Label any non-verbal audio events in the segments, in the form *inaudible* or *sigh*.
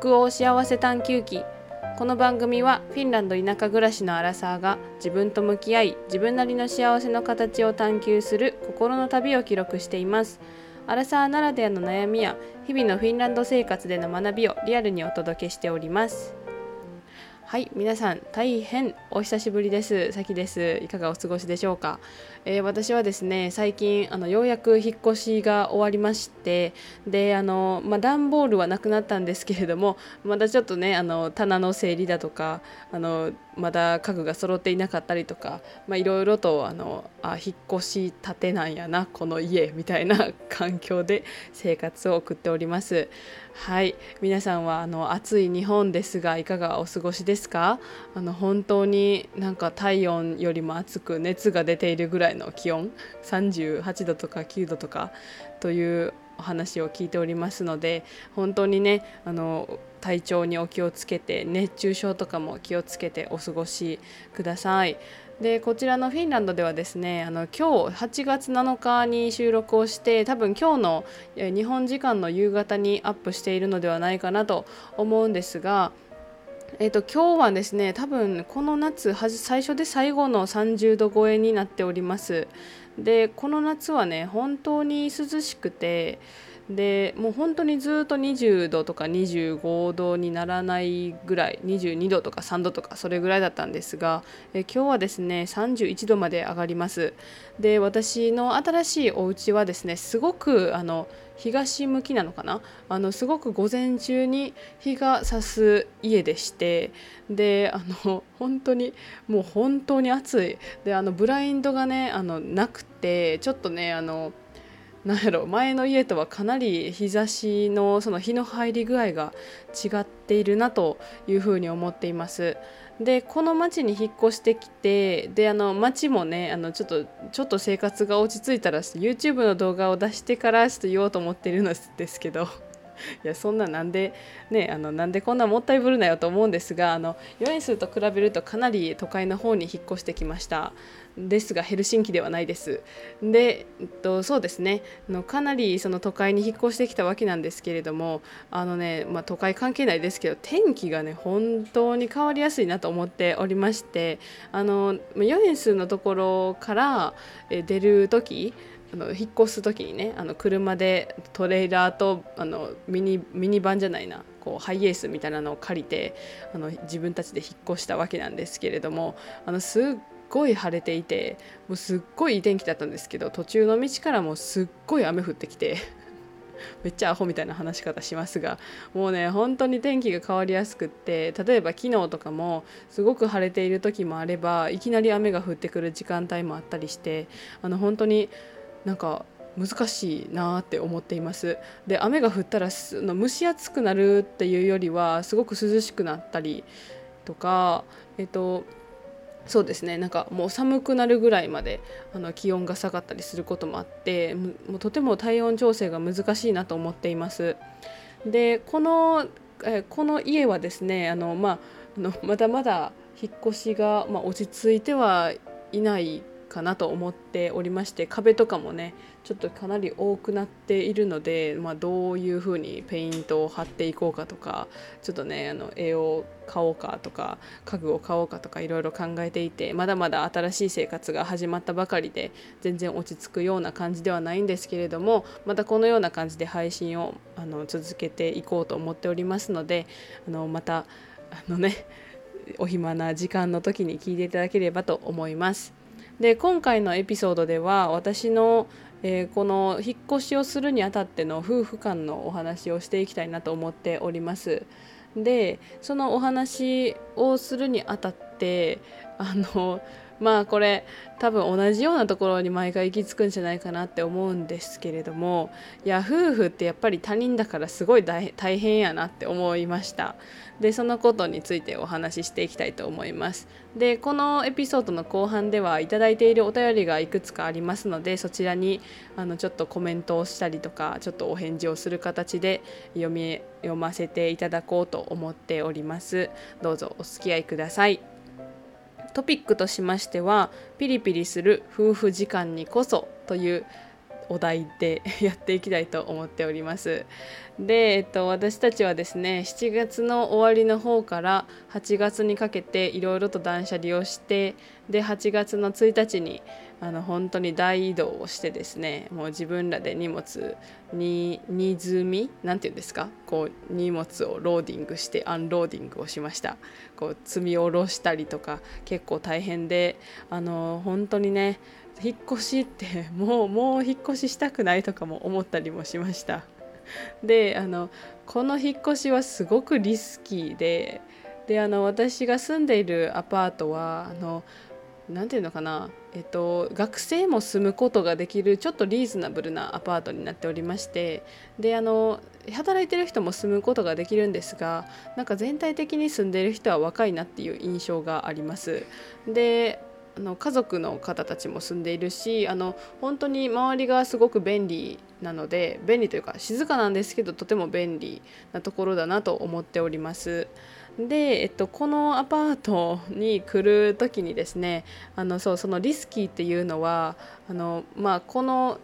北欧幸せ探求記。この番組はフィンランド田舎暮らしのアラサーが自分と向き合い自分なりの幸せの形を探求する心の旅を記録しています。アラサーならではの悩みや日々のフィンランド生活での学びをリアルにお届けしております。はい皆さん大変お久しぶりです。さきです。いかがお過ごしでしょうか、えー、私はですね最近あのようやく引っ越しが終わりましてであのまあ、段ボールはなくなったんですけれどもまだちょっとねあの棚の整理だとかあのまだ家具が揃っていなかったりとかいろいろとあのあ引っ越したてなんやなこの家みたいな *laughs* 環境で生活を送っております。はい。皆さんはあの暑い日本ですがいかがお過ごしですか？あの本当になんか体温よりも暑く熱が出ているぐらいの気温38度とか9度とかというお話を聞いておりますので本当にねあの体調にお気をつけて熱中症とかも気をつけてお過ごしください。でこちらのフィンランドではですねあの今日8月7日に収録をして多分今日の日本時間の夕方にアップしているのではないかなと思うんですが、えーと、今日はですね多分この夏最初で最後の30度超えになっておりますでこの夏はね本当に涼しくてでもう本当にずっと20度とか25度にならないぐらい22度とか3度とかそれぐらいだったんですがえ今日はですね31度まで上がります。で私の新しいお家はですねすごくあの東向きなのかな？あのすごく午前中に日が差す家でしてであの本当にもう本当に暑い。であのブラインドがねあのなくてちょっとねあのなんやろ前の家とはかなり日差しのその日の入り具合が違っているなというふうに思っています。でこの町に引っ越してきてであの町もねあのちょっとちょっと生活が落ち着いたら YouTube の動画を出してからちょっと言おうと思ってるのですけど。*laughs* いやそんななんでねあのなんでこんなもったいぶるなよと思うんですがあのヨエンスと比べるとかなり都会の方に引っ越してきました。ですがヘルシンキではないです。で、えっと、そうですね。のかなりその都会に引っ越してきたわけなんですけれどもあのね、まあ、都会関係ないですけど天気がね本当に変わりやすいなと思っておりましてあのヨエンスのところから出る時あの引っ越す時にねあの車でトレーラーとあのミニミニバンじゃないなこうハイエースみたいなのを借りてあの自分たちで引っ越したわけなんですけれどもあのすっごい晴れていてもうすっごいいい天気だったんですけど途中の道からもうすっごい雨降ってきて *laughs* めっちゃアホみたいな話し方しますがもうね本当に天気が変わりやすくって例えば昨日とかもすごく晴れている時もあればいきなり雨が降ってくる時間帯もあったりしてあの本当になんか難しいなって思っています。で雨が降ったら蒸し暑くなるっていうよりはすごく涼しくなったりとかえっとそうですねなんかもう寒くなるぐらいまであの気温が下がったりすることもあってもうとても体温調整が難しいなと思っています。でこのえこの家はですねあの、まあ、あのまだまだ引っ越しが、まあ、落ち着いてはいないかなと思っておりまして壁とかもねちょっとかなり多くなっているので、まあ、どういう風にペイントを貼っていこうかとかちょっとねあの絵を買おうかとか家具を買おうかとかいろいろ考えていてまだまだ新しい生活が始まったばかりで全然落ち着くような感じではないんですけれどもまたこのような感じで配信をあの続けていこうと思っておりますのであのまたあのねお暇な時間の時に聞いていただければと思います。で今回のエピソードでは私の、えー、この引っ越しをするにあたっての夫婦間のお話をしていきたいなと思っております。でそのお話をするにあたってあのまあこれ多分同じようなところに毎回行き着くんじゃないかなって思うんですけれどもいや夫婦ってやっぱり他人だからすごい大 *laughs* 変やなって思いました。でそのことについてお話ししていきたいと思います。でこのエピソードの後半ではいいているお便りがいくつかありますのでそちらにあのちょっとコメントをしたりとかちょっとお返事をする形で読み読ませていただこうと思っております。どうぞお付き合いください。トピックとしましてはピリピリする夫婦時間にこそというお題でやっていきたいと思っております。で、えっと、私たちはですね7月の終わりの方から8月にかけていろいろと断捨離をしてで8月の1日にあの本当に大移動をしてですねもう自分らで荷物に荷積み？なんて言うんですか？こう荷物をローディングしてアンローディングをしました。こう積み下ろしたりとか結構大変であの本当にね引っ越しって *laughs* もうもう引っ越ししたくないとかも思ったりもしました。であのこの引っ越しはすごくリスキーでであの私が住んでいるアパートはあの何て言うのかな、えっと、学生も住むことができるちょっとリーズナブルなアパートになっておりましてであの働いてる人も住むことができるんですがなんか全体的に住んでる人は若いなっていう印象があります。であの家族の方たちも住んでいるしあの本当に周りがすごく便利なので便利というか静かなんですけどとても便利なところだなと思っております。で、えっと、このアパートに来る時にですねあのそうそのリスキーっていうのはあの、まあ、この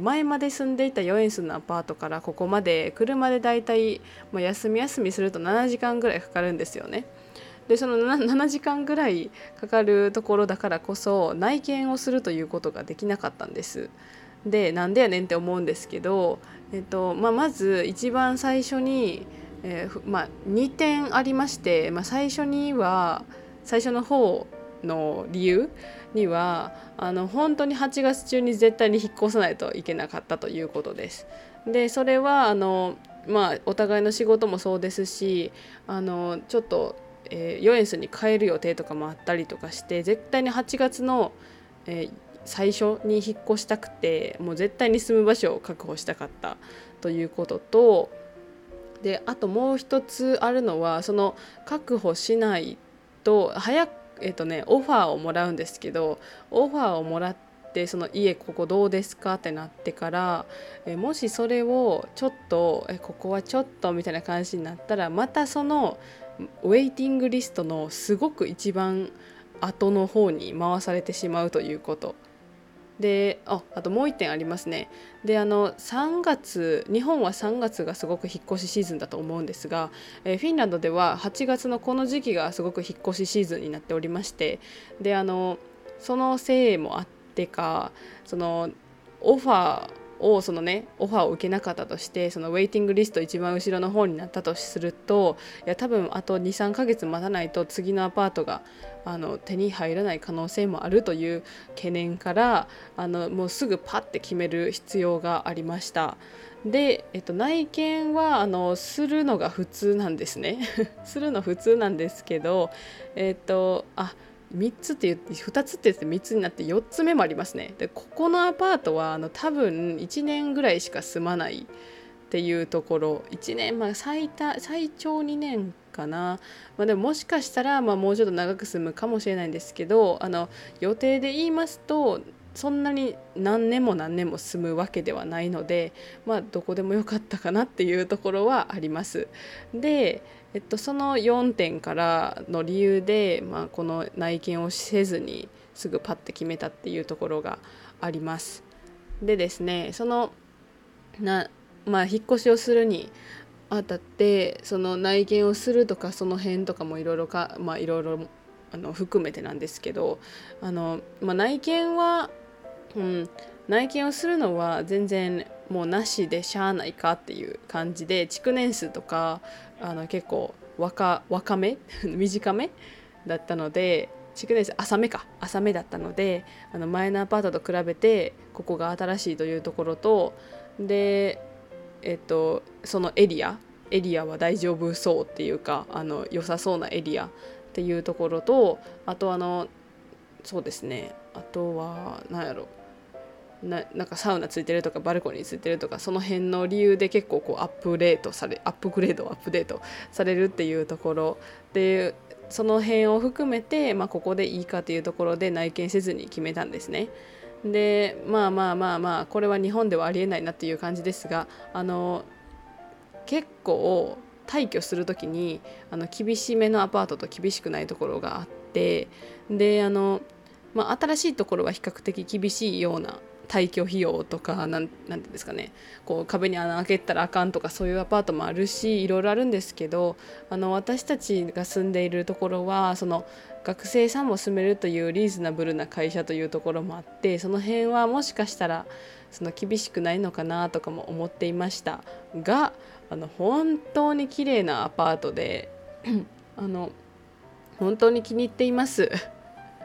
前まで住んでいた4円数のアパートからここまで車でだいたい、休み休みすると7時間ぐらいかかるんですよね。でその 7, 時間ぐらいかかるところだからこそ内見をするということができなかったんです。でなんでやねんって思うんですけど、えっとまあ、まず一番最初に、えー、まあ、2点ありまして、まあ、最初には最初の方の理由にはあの本当に8月中に絶対に引っ越さないといけなかったということです。でそれはあのまあお互いの仕事もそうですしあのちょっとえー、ヨエンスに帰る予定とかもあったりとかして絶対に8月の、えー、最初に引っ越したくてもう絶対に住む場所を確保したかったということとであともう一つあるのはその確保しないと早くえっ、とねオファーをもらうんですけどオファーをもらってその家ここどうですかってなってからえもしそれをちょっとえここはちょっとみたいな感じになったらまたそのウェイティングリストのすごく一番後の方に回されてしまうということ。でああともう1点ありますね。であの3月日本は3月がすごく引っ越しシーズンだと思うんですが、えー、フィンランドでは8月のこの時期がすごく引っ越しシーズンになっておりましてであのそのせいもあってかそのオファーをそのねオファーを受けなかったとしてそのウェイティングリスト一番後ろの方になったとするといや多分あと23ヶ月待たないと次のアパートがあの手に入らない可能性もあるという懸念からあのもうすぐパッて決める必要がありました。で、えっと、内見はあのするのが普通なんですね *laughs* するの普通なんですけどえっとあ3つって言って2つって言って3つになって4つ目もありますね。でここのアパートはあの多分1年ぐらいしか住まないっていうところ。1年まあ最多最長2年かな、まあ、でももしかしたらまあもうちょっと長く住むかもしれないんですけどあの予定で言いますとそんなに何年も何年も住むわけではないのでまあどこでもよかったかなっていうところはあります。でえっと、その4点からの理由で、まあ、この内見をせずにすぐパッて決めたっていうところがあります。でですねそのな、まあ、引っ越しをするにあたってその内見をするとかその辺とかもいろいろかまあいろいろあの含めてなんですけどあの、まあ、内見は、うん、内見をするのは全然もうなしでしゃあないかっていう感じで築年数とかあの結構若若め？*laughs* 短め？だったので築年数浅めか。浅めだったのであの前のアパートと比べてここが新しいというところとでえっとそのエリアエリアは大丈夫そうっていうかあの良さそうなエリアっていうところとあとあのそうですね。あとは何やろ。ななんかサウナついてるとかバルコニーついてるとかその辺の理由で結構こうアップレートされアップグレードアップデートされるっていうところでその辺を含めて、まあ、ここでいいかというところで内見せずに決めたんですね。でまあまあまあまあこれは日本ではありえないなっていう感じですがあの結構退去する時にあの厳しめのアパートと厳しくないところがあってであの、まあ、新しいところは比較的厳しいような退去費用とかなんていうんですかねこう壁に穴開けたらあかんとかそういうアパートもあるしいろいろあるんですけどあの私たちが住んでいるところはその学生さんも住めるというリーズナブルな会社というところもあってその辺はもしかしたらその厳しくないのかなとかも思っていましたがあの本当に綺麗なアパートで *clears throat* あの本当に気に入っています。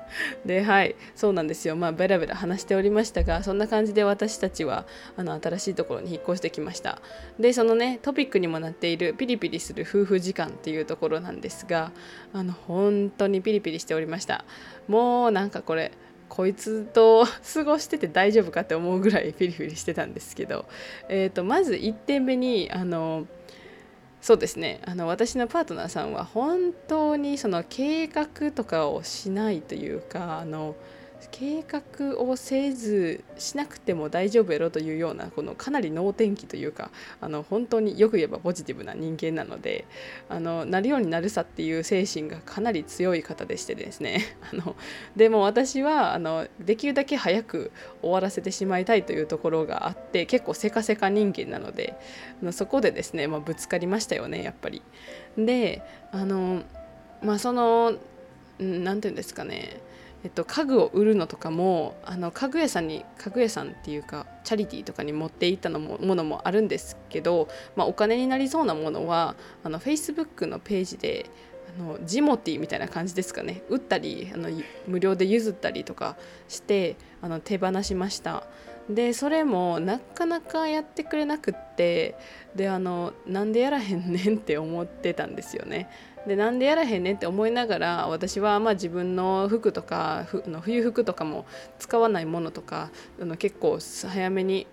*laughs* ではいそうなんですよ。まあベラベラ話しておりましたがそんな感じで私たちはあの新しいところに引っ越してきました。でそのねトピックにもなっているピリピリする夫婦時間っていうところなんですがあの本当にピリピリしておりました。もうなんかこれこいつと過ごしてて大丈夫かって思うぐらいピリピリしてたんですけど、えーと、まず1点目にあのそうですね。あの私のパートナーさんは本当にその計画とかをしないというかあの計画をせずしなくても大丈夫やろというようなこのかなり能天気というかあの本当によく言えばポジティブな人間なのであのなるようになるさっていう精神がかなり強い方でしてですね *laughs* あのでも私はあのできるだけ早く終わらせてしまいたいというところがあって結構せかせか人間なのであのそこでですね、まあ、ぶつかりましたよねやっぱり。であのまあその何て言うんですかねえっと、家具を売るのとかもあの家具屋さんに家具屋さんっていうかチャリティーとかに持っていったのもものもあるんですけど、まあ、お金になりそうなものはあの Facebook のページであのジモティーみたいな感じですかね。売ったりあの無料で譲ったりとかしてあの手放しました。でそれもなかなかやってくれなくってであのなんでやらへんねんって思ってたんですよね。でなんでやらへんねんって思いながら私はまあ自分の服とかの冬服とかも使わないものとかあの結構早めに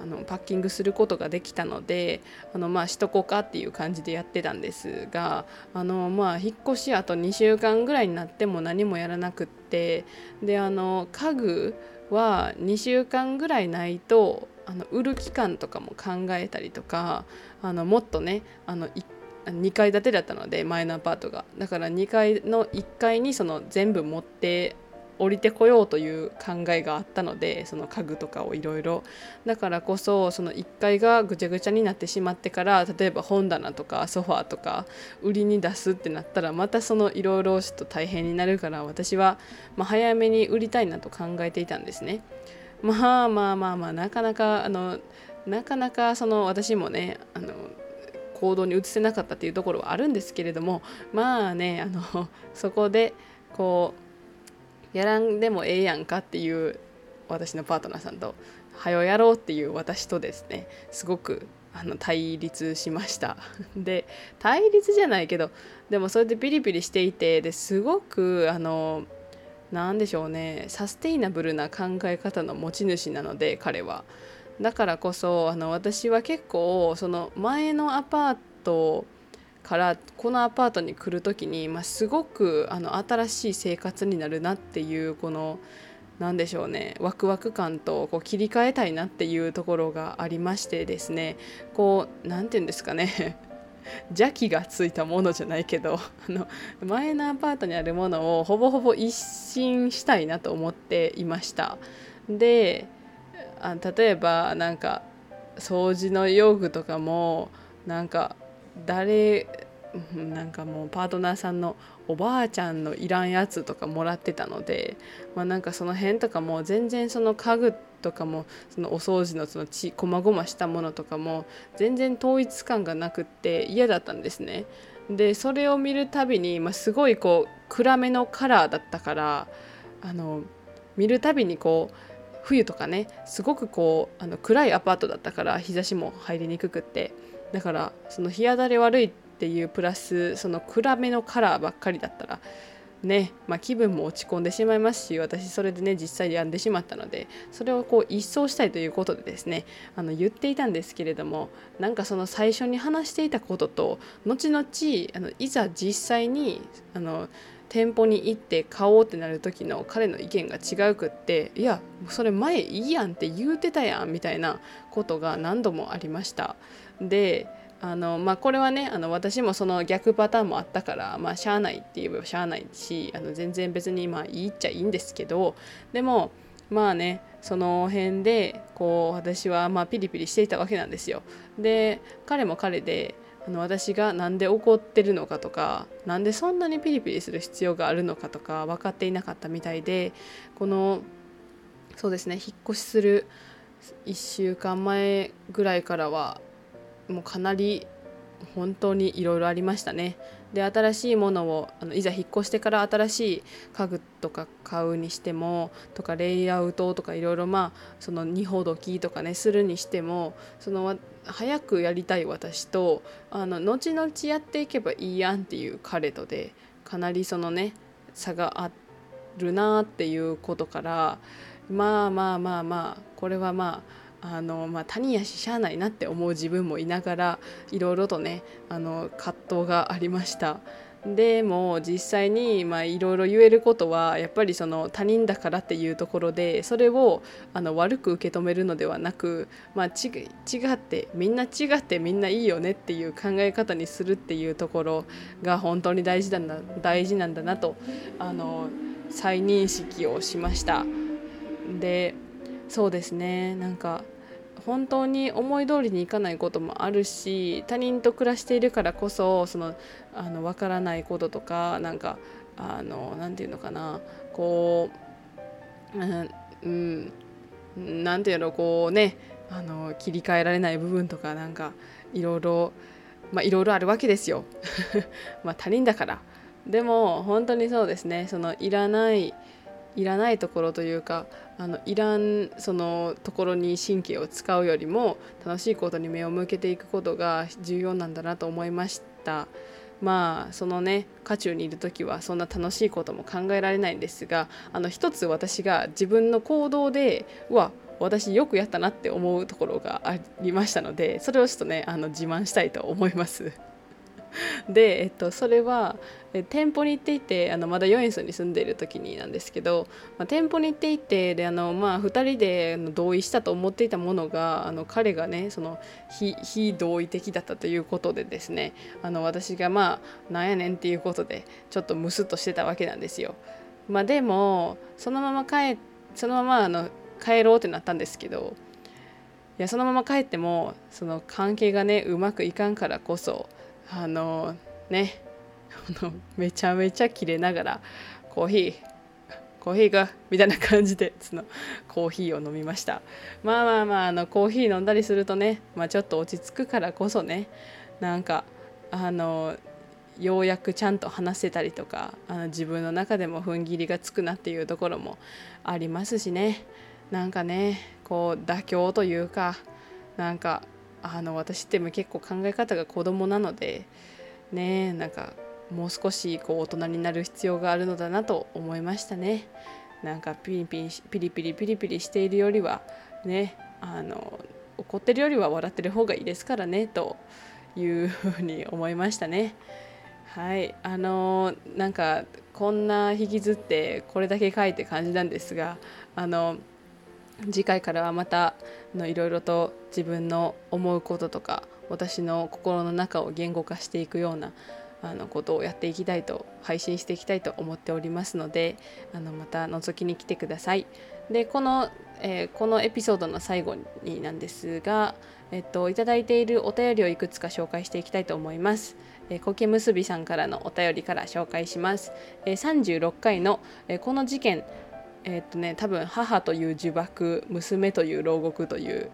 あのパッキングすることができたのであのまあしとこうかっていう感じでやってたんですがあのまあ引っ越しあと2週間ぐらいになっても何もやらなくってであの家具は2週間ぐらいないとあの売る期間とかも考えたりとかあのもっとねあの1 2階建てだったので前のアパートがだから2階の1階にその全部持って降りてこようという考えがあったのでその家具とかをいろいろだからこそその1階がぐちゃぐちゃになってしまってから例えば本棚とかソファーとか売りに出すってなったらまたそのいろいろちょっと大変になるから私はま早めに売りたいなと考えていたんですね。まあまあまあまあなかなかあのなかなかその私もねあの行動に移せなかったっていうところはあるんですけれどもまあねあの *laughs* そこでこうやらんでもええやんかっていう私のパートナーさんと「はよやろう」っていう私とですねすごくあの対立しました *laughs* で対立じゃないけどでもそれでピリピリしていてですごくあの何でしょうねサステイナブルな考え方の持ち主なので彼は。だからこそあの私は結構その前のアパートからこのアパートに来る時に、まあ、すごくあの新しい生活になるなっていうこの何でしょうねワクワク感とこう切り替えたいなっていうところがありましてですねこう何て言うんですかね。*laughs* 邪気がついたものじゃないけど *laughs* あの前のアパートにあるものをほぼほぼ一新したいなと思っていました。であ例えばなんか掃除の用具とかもなんか誰なんかもうパートナーさんのおばあちゃんのいらんやつとかもらってたので、まあ、なんかその辺とかも全然その家具とかもそのお掃除のそのちこまごましたものとかも全然統一感がなくって嫌だったんですね。でそれを見るたびに、まあ、すごいこう暗めのカラーだったからあの見るたびにこう冬とかねすごくこうあの暗いアパートだったから日差しも入りにくくって。だからその日当たり悪いっていうプラスその暗めのカラーばっかりだったらね、まあ、気分も落ち込んでしまいますし私それでね実際病んでしまったのでそれをこう一掃したいということでですねあの言っていたんですけれどもなんかその最初に話していたことと後々あのいざ実際にあの店舗に行って買おうってなる時の彼の意見が違うくっていやそれ前いいやんって言うてたやんみたいなことが何度もありましたであのまあこれはねあの私もその逆パターンもあったからまあしゃあないって言えばしゃあないしあの全然別にまあいいっちゃいいんですけどでもまあねその辺でこう私はまあピリピリしていたわけなんですよ。で彼も彼であの私が何で怒ってるのかとか何でそんなにピリピリする必要があるのかとか分かっていなかったみたいでこのそうですね引っ越しする1週間前ぐらいからはもうかなり本当にいろいろありましたね。で新しいものをあのいざ引っ越してから新しい家具とか買うにしてもとかレイアウトとかいろいろまあその荷ほどきとかねするにしてもその早くやりたい私とあの後々やっていけばいいやんっていう彼とでかなりそのね差があるなっていうことからまあまあまあまあこれはまああのまあ、他人やししゃあないなって思う自分もいながらいろいろとねあの葛藤がありましたでも実際にいろいろ言えることはやっぱりその他人だからっていうところでそれをあの悪く受け止めるのではなく、まあ、違ってみんな違ってみんないいよねっていう考え方にするっていうところが本当に大事なんだ大事なんだなとあの再認識をしました。でそうですね。なんか本当に思い通りにいかないこともあるし他人と暮らしているからこそそのあの分からないこととかなんかあのなんていうのかな。こううんなんていうのこうねあの切り替えられない部分とかなんかいろいろまあいろいろあるわけですよ。*laughs* まあ他人だから。でも本当にそうですね。そのいらないいらないところというかあのいらんそのところに神経を使うよりも楽しいことに目を向けていくことが重要なんだなと思いましたまあそのね渦中にいる時はそんな楽しいことも考えられないんですがあの一つ私が自分の行動でうわ私よくやったなって思うところがありましたのでそれをちょっとねあの自慢したいと思います。*laughs* で、えっと、それは店舗に行っていてあのまだヨエンスに住んでいる時になんですけど、まあ、店舗に行っていてであの、まあ、2人で同意したと思っていたものがあの彼がねその非非同意的だったということでですねあの私がまあなんやねんっていうことでちょっとムスッとしてたわけなんですよ。まあ、でもそのまま帰そのままあの帰ろうってなったんですけどいやそのまま帰ってもその関係がねうまくいかんからこそあのねめちゃめちゃ切れながらコーヒーコーヒーがみたいな感じでそのコーヒーを飲みました。まあまあまああのコーヒー飲んだりするとね、まあ、ちょっと落ち着くからこそねなんかあのようやくちゃんと話せたりとかあの自分の中でも踏ん切りがつくなっていうところもありますしね。なんかねこう妥協というかなんかあの私って結構考え方が子供なのでねなんかもう少しこう大人になる必要があるのだなと思いましたね。なんかピリピリピリピリピリピリしているよりはねあの怒ってるよりは笑ってる方がいいですからねというふうに思いましたね。はいあのなんかこんな引きずってこれだけ書いて感じなんですがあの次回からはまたいろいろと自分の思うこととか私の心の中を言語化していくようなあのことをやっていきたいと配信していきたいと思っておりますのであのまた覗きに来てください。でこの、えー、このエピソードの最後になんですが、えっと、いただいているお便りをいくつか紹介していきたいと思います。えー、苔むすびさんからのお便りから紹介します。えー、36回の、えー、この事件え、っとね多分母という呪縛娘という牢獄という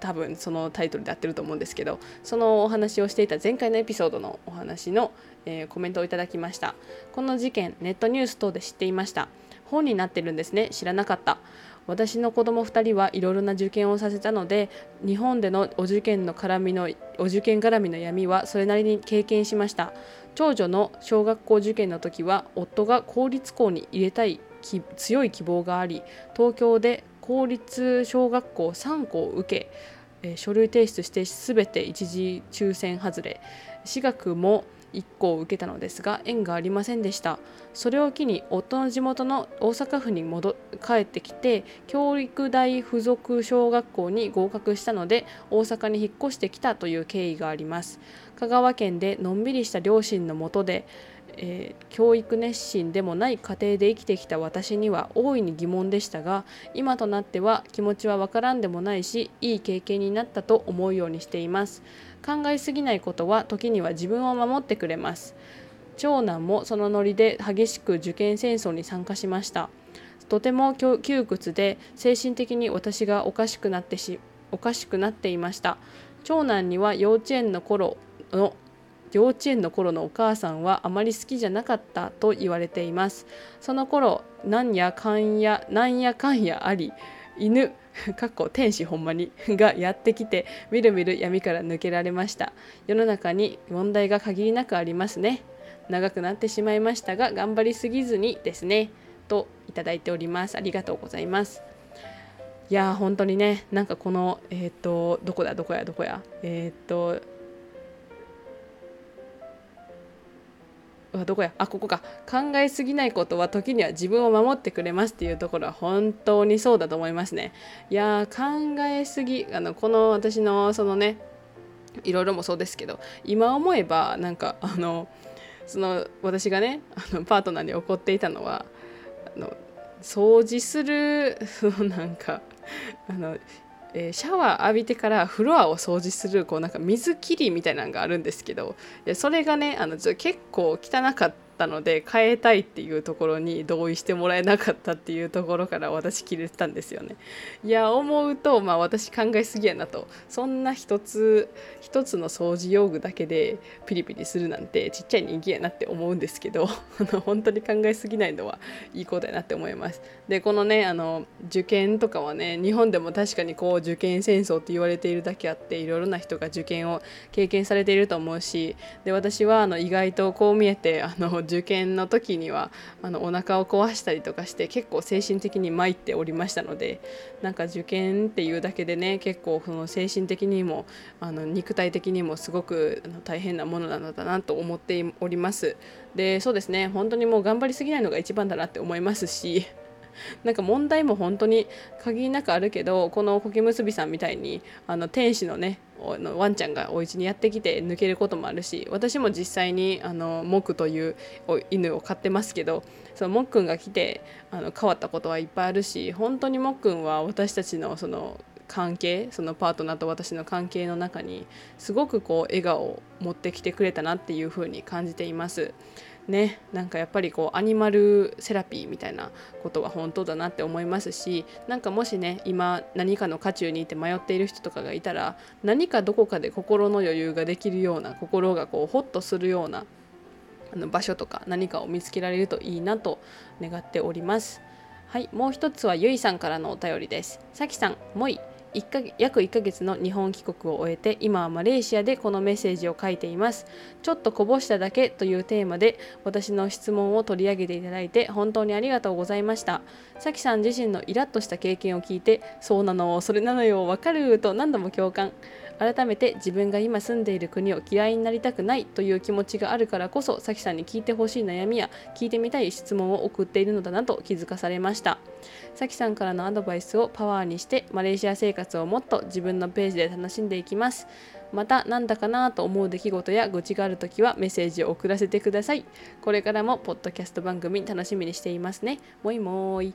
多分そのタイトルでやってると思うんですけどそのお話をしていた前回のエピソードのお話の、えー、コメントをいただきました。この事件ネットニュース等で知っていました。本になってるんですね。知らなかった。私の子供2人はいろいろな受験をさせたので日本でのお受験の絡みのお受験絡みの闇はそれなりに経験しました。長女の小学校受験の時は夫が公立校に入れたい強い希望があり東京で公立小学校3校を受け、えー、書類提出して全て一時抽選外れ私学も1校受けたのですが縁がありませんでした。それを機に夫の地元の大阪府に戻帰ってきて教育大附属小学校に合格したので大阪に引っ越してきたという経緯があります。香川県でのんびりした両親のもとでえー、教育熱心でもない家庭で生きてきた私には大いに疑問でしたが今となっては気持ちはわからんでもないしいい経験になったと思うようにしています。考えすぎないことは時には自分を守ってくれます。長男もそのノリで激しく受験戦争に参加しました。とても窮屈で精神的に私がおかしくなってしおかしくなっていました。長男には幼稚園の頃の幼稚園の頃のお母さんはあまり好きじゃなかったと言われています。その頃なんやかんやなんやかんやあり犬かっこ天使ほんまにがやってきてみるみる闇から抜けられました。世の中に問題が限りなくありますね。長くなってしまいましたが頑張りすぎずにですねといただいております。ありがとうございます。いや本当にねなんかこのえっ、ー、とどこだどこやどこやえっ、ー、とどこや？あここか。考えすぎないことは時には自分を守ってくれますっていうところは本当にそうだと思いますね。いや考えすぎあのこの私のそのねいろいろもそうですけど今思えばなんかあのその私がねあのパートナーに怒っていたのはあの掃除するその *laughs* なんかあのえー、シャワー浴びてからフロアを掃除するこうなんか水切りみたいなのがあるんですけどそれがねあの結構汚かったったので変えたいっていうところに同意してもらえなかったっていうところから私切れてたんですよね。いや思うとまあ私考えすぎやなとそんな一つ一つの掃除用具だけでピリピリするなんてちっちゃい人気やなって思うんですけど *laughs* 本当に考えすぎないのはいいことやなって思います。でこのねあの受験とかはね日本でも確かにこう受験戦争って言われているだけあっていろいろな人が受験を経験されていると思うしで私はあの意外とこう見えてあの受験の時にはあのお腹を壊したりとかして結構精神的に参っておりましたのでなんか受験っていうだけでね結構その精神的にもあの肉体的にもすごく大変なものなのだなと思っております。でそうですね。本当にもう頑張りすぎないのが一番だなって思いますしなんか問題も本当に限りなくあるけどこの苔むすびさんみたいにあの天使のねのワンちゃんがお家にやってきて抜けることもあるし私も実際にあのモクという犬を飼ってますけどそのモックンが来てあの変わったことはいっぱいあるし本当にモックンは私たちのその関係そのパートナーと私の関係の中にすごくこう笑顔を持ってきてくれたなっていうふうに感じています。ねなんかやっぱりこうアニマルセラピーみたいなことは本当だなって思いますしなんかもしね今何かの渦中にいて迷っている人とかがいたら何かどこかで心の余裕ができるような心がこうホッとするようなあの場所とか何かを見つけられるといいなと願っております。はい、もう一つはゆいさんからのお便りです。さきさん、もい、1か約1ヶ月の日本帰国を終えて今はマレーシアでこのメッセージを書いています。ちょっとこぼしただけというテーマで私の質問を取り上げていただいて本当にありがとうございました。さきさん自身のイラッとした経験を聞いてそうなのそれなのよわかると何度も共感。改めて自分が今住んでいる国を嫌いになりたくないという気持ちがあるからこそさきさんに聞いてほしい悩みや聞いてみたい質問を送っているのだなと気づかされました。さきさんからのアドバイスをパワーにしてマレーシア生活をもっと自分のページで楽しんでいきます。またなんだかなと思う出来事や愚痴があるときはメッセージを送らせてください。これからもポッドキャスト番組楽しみにしていますね。もいもーい。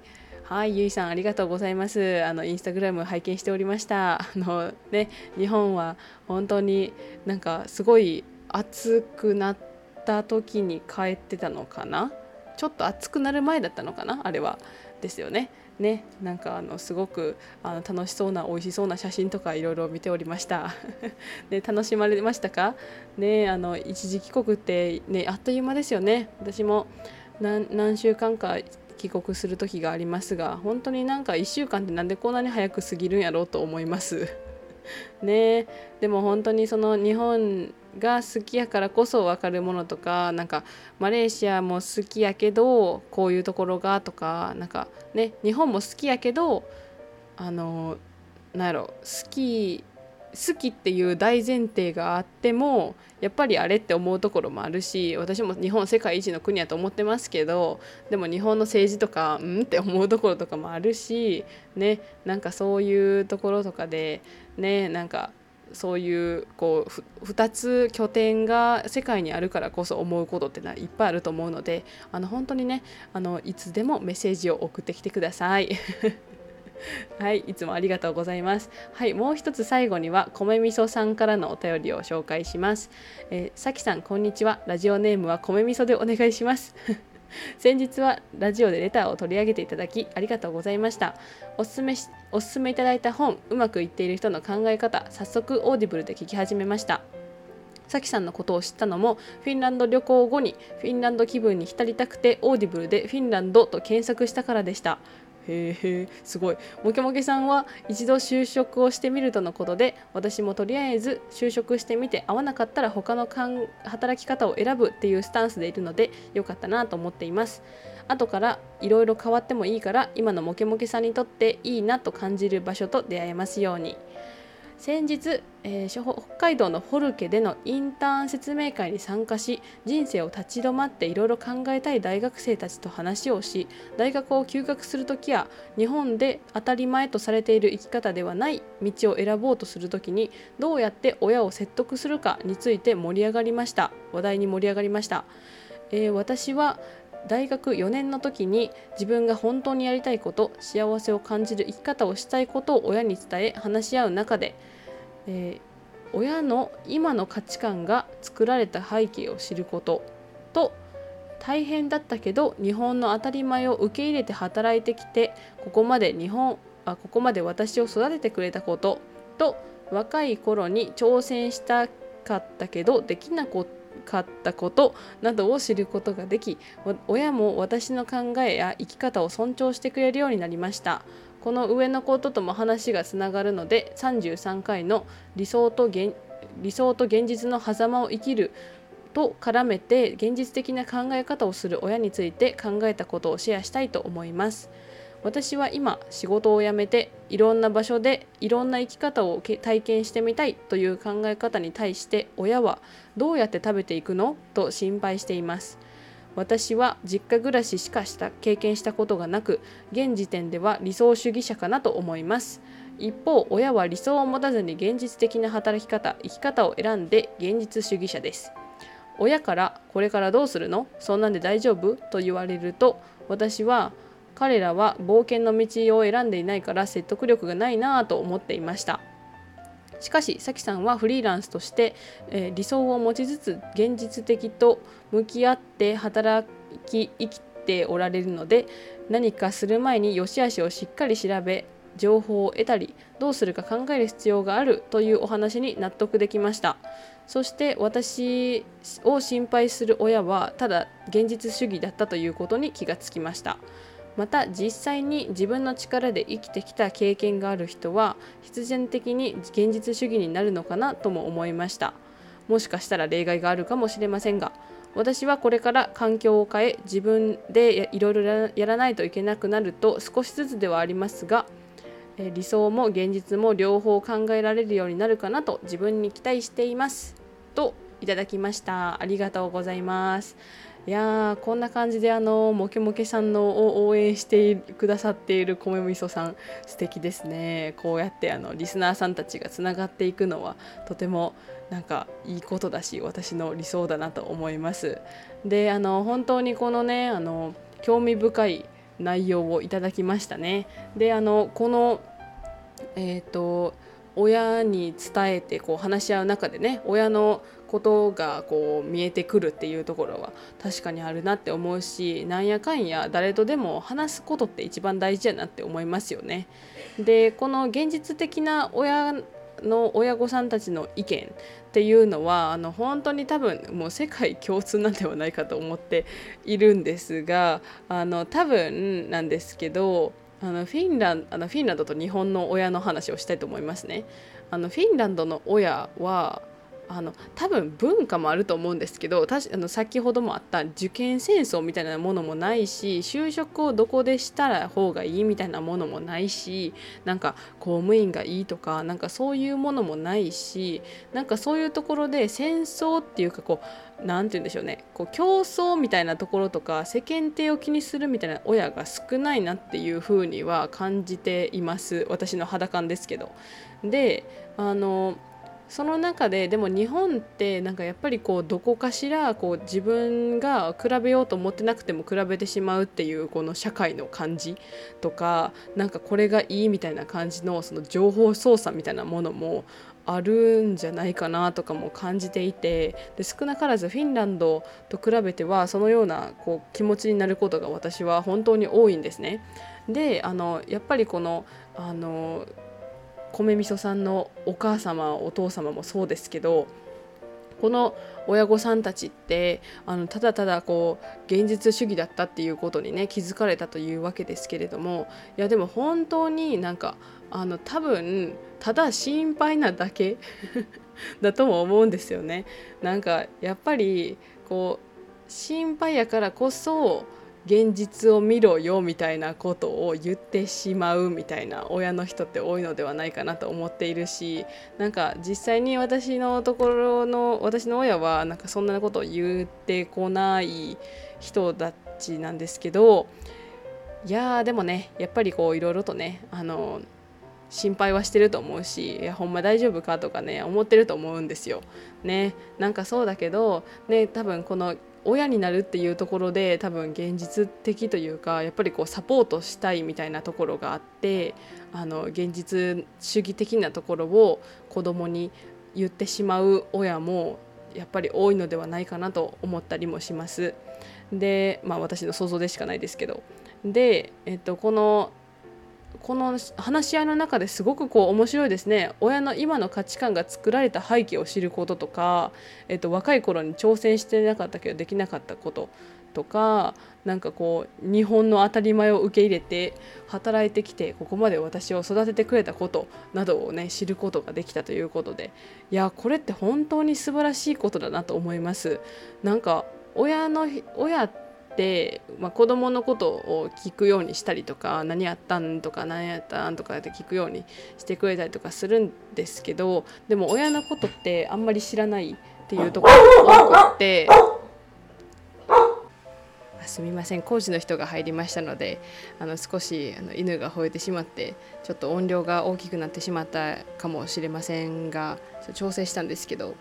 はい、ゆいさんありがとうございます。あのインスタグラム拝見しておりました。*laughs* あのね、日本は本当になんかすごい暑くなった時に帰ってたのかな？ちょっと暑くなる前だったのかな、あれはですよね。ね、なんかあのすごくあの楽しそうな美味しそうな写真とかいろいろ見ておりました。*laughs* ね、楽しまれましたか？ね、あの一時帰国ってねあっという間ですよね。私も何週間か帰国する時がありますが本当になんか1週間ってなんでこんなに早く過ぎるんやろうと思います。*laughs* ね。でも本当にその日本が好きやからこそ分かるものとかなんかマレーシアも好きやけどこういうところがとかなんかね日本も好きやけどあのなんやろ好き好きっていう大前提があってもやっぱりあれって思うところもあるし私も日本世界一の国やと思ってますけどでも日本の政治とかうんって思うところとかもあるしねなんかそういうところとかでねなんかそういうこう2つ拠点が世界にあるからこそ思うことってのはいっぱいあると思うのであの本当にねあのいつでもメッセージを送ってきてください。はい、いつもありがとうございます。はい、もう一つ最後には米味噌さんからのお便りを紹介します。えー、さきさんこんにちは。ラジオネームは米味噌でお願いします。*laughs* 先日はラジオでレターを取り上げていただきありがとうございましたおすすめおすすめいただいた本うまくいっている人の考え方早速オーディブルで聞き始めましたさきさんのことを知ったのもフィンランド旅行後にフィンランド気分に浸りたくてオーディブルでフィンランドと検索したからでしたへえすごいモケモケさんは一度就職をしてみるとのことで私もとりあえず就職してみて合わなかったら他の働き方を選ぶっていうスタンスでいるのでよかったなと思っています後からいろいろ変わってもいいから今のモケモケさんにとっていいなと感じる場所と出会えますように。先日、えー、北海道のフォルケでのインターン説明会に参加し人生を立ち止まっていろいろ考えたい大学生たちと話をし大学を休学する時や日本で当たり前とされている生き方ではない道を選ぼうとする時にどうやって親を説得するかについて盛り上がりました。話題に盛り上がりました、えー、私は大学4年の時に自分が本当にやりたいこと幸せを感じる生き方をしたいことを親に伝え話し合う中で、えー、親の今の価値観が作られた背景を知ることと大変だったけど日本の当たり前を受け入れて働いてきてここまで日本あここまで私を育ててくれたことと若い頃に挑戦したかったけどできなかったかったことなどを知ることができ親も私の考えや生き方を尊重してくれるようになりましたこの上のこととも話がつながるので33回の理想と現理想と現実の狭間を生きると絡めて現実的な考え方をする親について考えたことをシェアしたいと思います。私は今仕事を辞めていろんな場所でいろんな生き方を体験してみたいという考え方に対して親はどうやって食べていくのと心配しています。私は実家暮らししかした経験したことがなく現時点では理想主義者かなと思います。一方親は理想を持たずに現実的な働き方生き方を選んで現実主義者です。親からこれからどうするの？そんなんで大丈夫？と言われると私は彼らは冒険の道を選んでいないから説得力がないなぁと思っていました。しかしさきさんはフリーランスとして、えー、理想を持ちつつ現実的と向き合って働き生きておられるので何かする前に良し悪しをしっかり調べ情報を得たりどうするか考える必要があるというお話に納得できました。そして私を心配する親はただ現実主義だったということに気がつきました。また実際に自分の力で生きてきた経験がある人は必然的に現実主義になるのかなとも思いました。もしかしたら例外があるかもしれませんが私はこれから環境を変え自分でいろいろやらないといけなくなると少しずつではありますが理想も現実も両方考えられるようになるかなと自分に期待しています。といただきました。ありがとうございます。いやこんな感じであのモケモケさんのを応援してくださっている米味噌さん素敵ですね。こうやってあのリスナーさんたちがつながっていくのはとてもなんかいいことだし私の理想だなと思います。であの本当にこのねあの興味深い内容をいただきましたね。であのこのえっ、ー、と親に伝えてこう話し合う中でね親のことがこう見えてくるっていうところは確かにあるなって思うしなんやかんや誰とでも話すことって一番大事やなって思いますよね。でこの現実的な親の親御さんたちの意見っていうのはあの本当に多分もう世界共通なんではないかと思っているんですがあの多分なんですけどあのフィンランあのフィンランドと日本の親の話をしたいと思いますね。あのフィンランドの親はあの多分文化もあると思うんですけどたあの先ほどもあった受験戦争みたいなものもないし就職をどこでしたら方がいいみたいなものもないしなんか公務員がいいとかなんかそういうものもないしなんかそういうところで戦争っていうかこう何て言うんでしょうねこう競争みたいなところとか世間体を気にするみたいな親が少ないなっていうふうには感じています私の肌感ですけど。であのその中ででも日本ってなんかやっぱりこうどこかしらこう自分が比べようと思ってなくても比べてしまうっていうこの社会の感じとかなんかこれがいいみたいな感じのその情報操作みたいなものもあるんじゃないかなとかも感じていてで少なからずフィンランドと比べてはそのようなこう気持ちになることが私は本当に多いんですね。であのやっぱりこのあの米味噌さんのお母様お父様もそうですけどこの親御さんたちってあのただただこう現実主義だったっていうことにね気づかれたというわけですけれどもいやでも本当になんかあの多分ただ心配なだけ *laughs* だとも思うんですよね。なんかやっぱりこう心配やからこそ現実を見ろよみたいなことを言ってしまうみたいな親の人って多いのではないかなと思っているしなんか実際に私のところの私の親はなんかそんなことを言ってこない人たちなんですけどいやでもねやっぱりこういろいろとねあの心配はしてると思うしいやほんま大丈夫かとかね思ってると思うんですよ。ねなんかそうだけどね多分この親になるっていうところで多分現実的というかやっぱりこうサポートしたいみたいなところがあってあの現実主義的なところを子供に言ってしまう親もやっぱり多いのではないかなと思ったりもします。でまあ私の想像でしかないですけど。で、えっと、このこの話し合いの中ですごくこう面白いですね親の今の価値観が作られた背景を知ることとか、えっと、若い頃に挑戦してなかったけどできなかったこととかなんかこう日本の当たり前を受け入れて働いてきてここまで私を育ててくれたことなどをね知ることができたということでいやこれって本当に素晴らしいことだなと思います。なんか親の親っ、まあ、子供のことを聞くようにしたりとか何やったんとか何やったんとかって聞くようにしてくれたりとかするんですけどでも親のことってあんまり知らないっていうところが多くってすみません工事の人が入りましたのであの少しあの犬が吠えてしまってちょっと音量が大きくなってしまったかもしれませんが調整したんですけど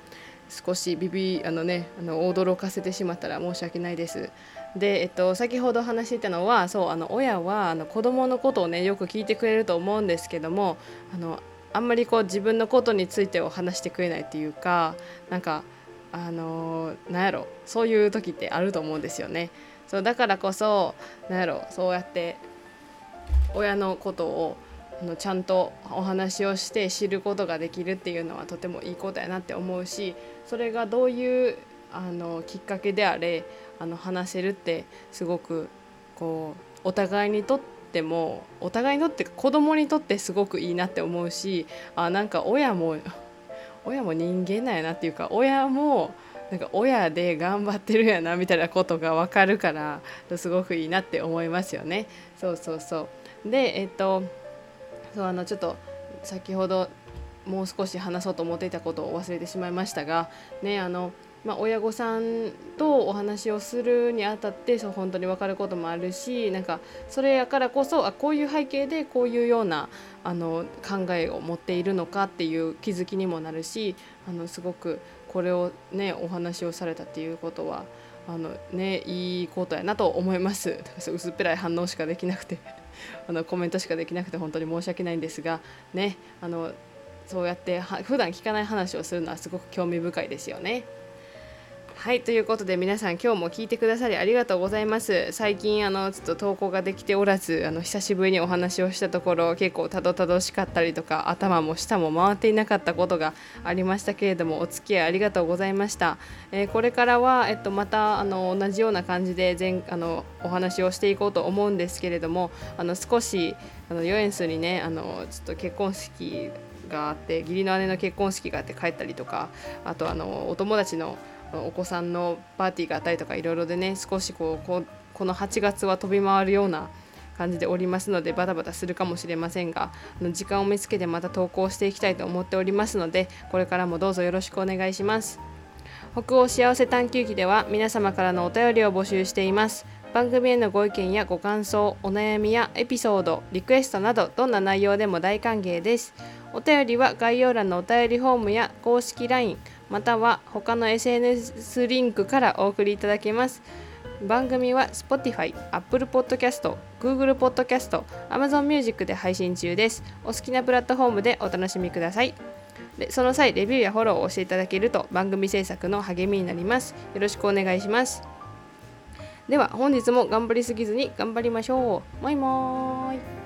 少しビビあのねあの驚かせてしまったら申し訳ないです。で、えっと、先ほど話していたのはそうあの親はあの子供のことをねよく聞いてくれると思うんですけどもあのあんまりこう自分のことについてを話してくれないっていうかなんかあのなんやろそういう時ってあると思うんですよね。そうだからこそなんやろそうやって親のことをあのちゃんとお話をして知ることができるっていうのはとてもいいことやなって思うしそれがどういうあのきっかけであれあの話せるってすごくこうお互いにとってもお互いにとって子供にとってすごくいいなって思うしあなんか親も *laughs* 親も人間なんやなっていうか親もなんか親で頑張ってるやなみたいなことが分かるからすごくいいなって思いますよね。そうそうそうでえっとそうあのちょっと先ほどもう少し話そうと思っていたことを忘れてしまいましたがねあのまあ、親御さんとお話をするにあたってそう本当に分かることもあるしなんかそれやからこそあこういう背景でこういうようなあの考えを持っているのかっていう気づきにもなるしあのすごくこれをねお話をされたっていうことはあのねいいことやなと思います *laughs* 薄っぺらい反応しかできなくて *laughs* あのコメントしかできなくて本当に申し訳ないんですがねあのそうやって普段聞かない話をするのはすごく興味深いですよね。はいということで皆さん今日も聞いてくださりありがとうございます。最近あのちょっと投稿ができておらずあの久しぶりにお話をしたところ結構たどたどしかったりとか頭も下も回っていなかったことがありましたけれどもお付き合いありがとうございました、えー、これからは、えっと、またあの同じような感じで前あのお話をしていこうと思うんですけれどもあの少しあのヨエンスにねあのちょっと結婚式があって義理の姉の結婚式があって帰ったりとかあとあのお友達のお子さんのパーティーがあったりとかいろいろでね少しこうここの8月は飛び回るような感じでおりますのでバタバタするかもしれませんが時間を見つけてまた投稿していきたいと思っておりますのでこれからもどうぞよろしくお願いします。北欧幸せ探求記では皆様からのお便りを募集しています。番組へのご意見やご感想お悩みやエピソードリクエストなどどんな内容でも大歓迎です。お便りは概要欄のお便りフォームや公式 LINE または他の SNS リンクからお送りいただけます。番組は Spotify、Apple Podcast、Google Podcast、Amazon Music で配信中です。お好きなプラットフォームでお楽しみください。でその際レビューやフォローをしていただけると番組制作の励みになります。よろしくお願いします。では本日も頑張りすぎずに頑張りましょう。もいもーい。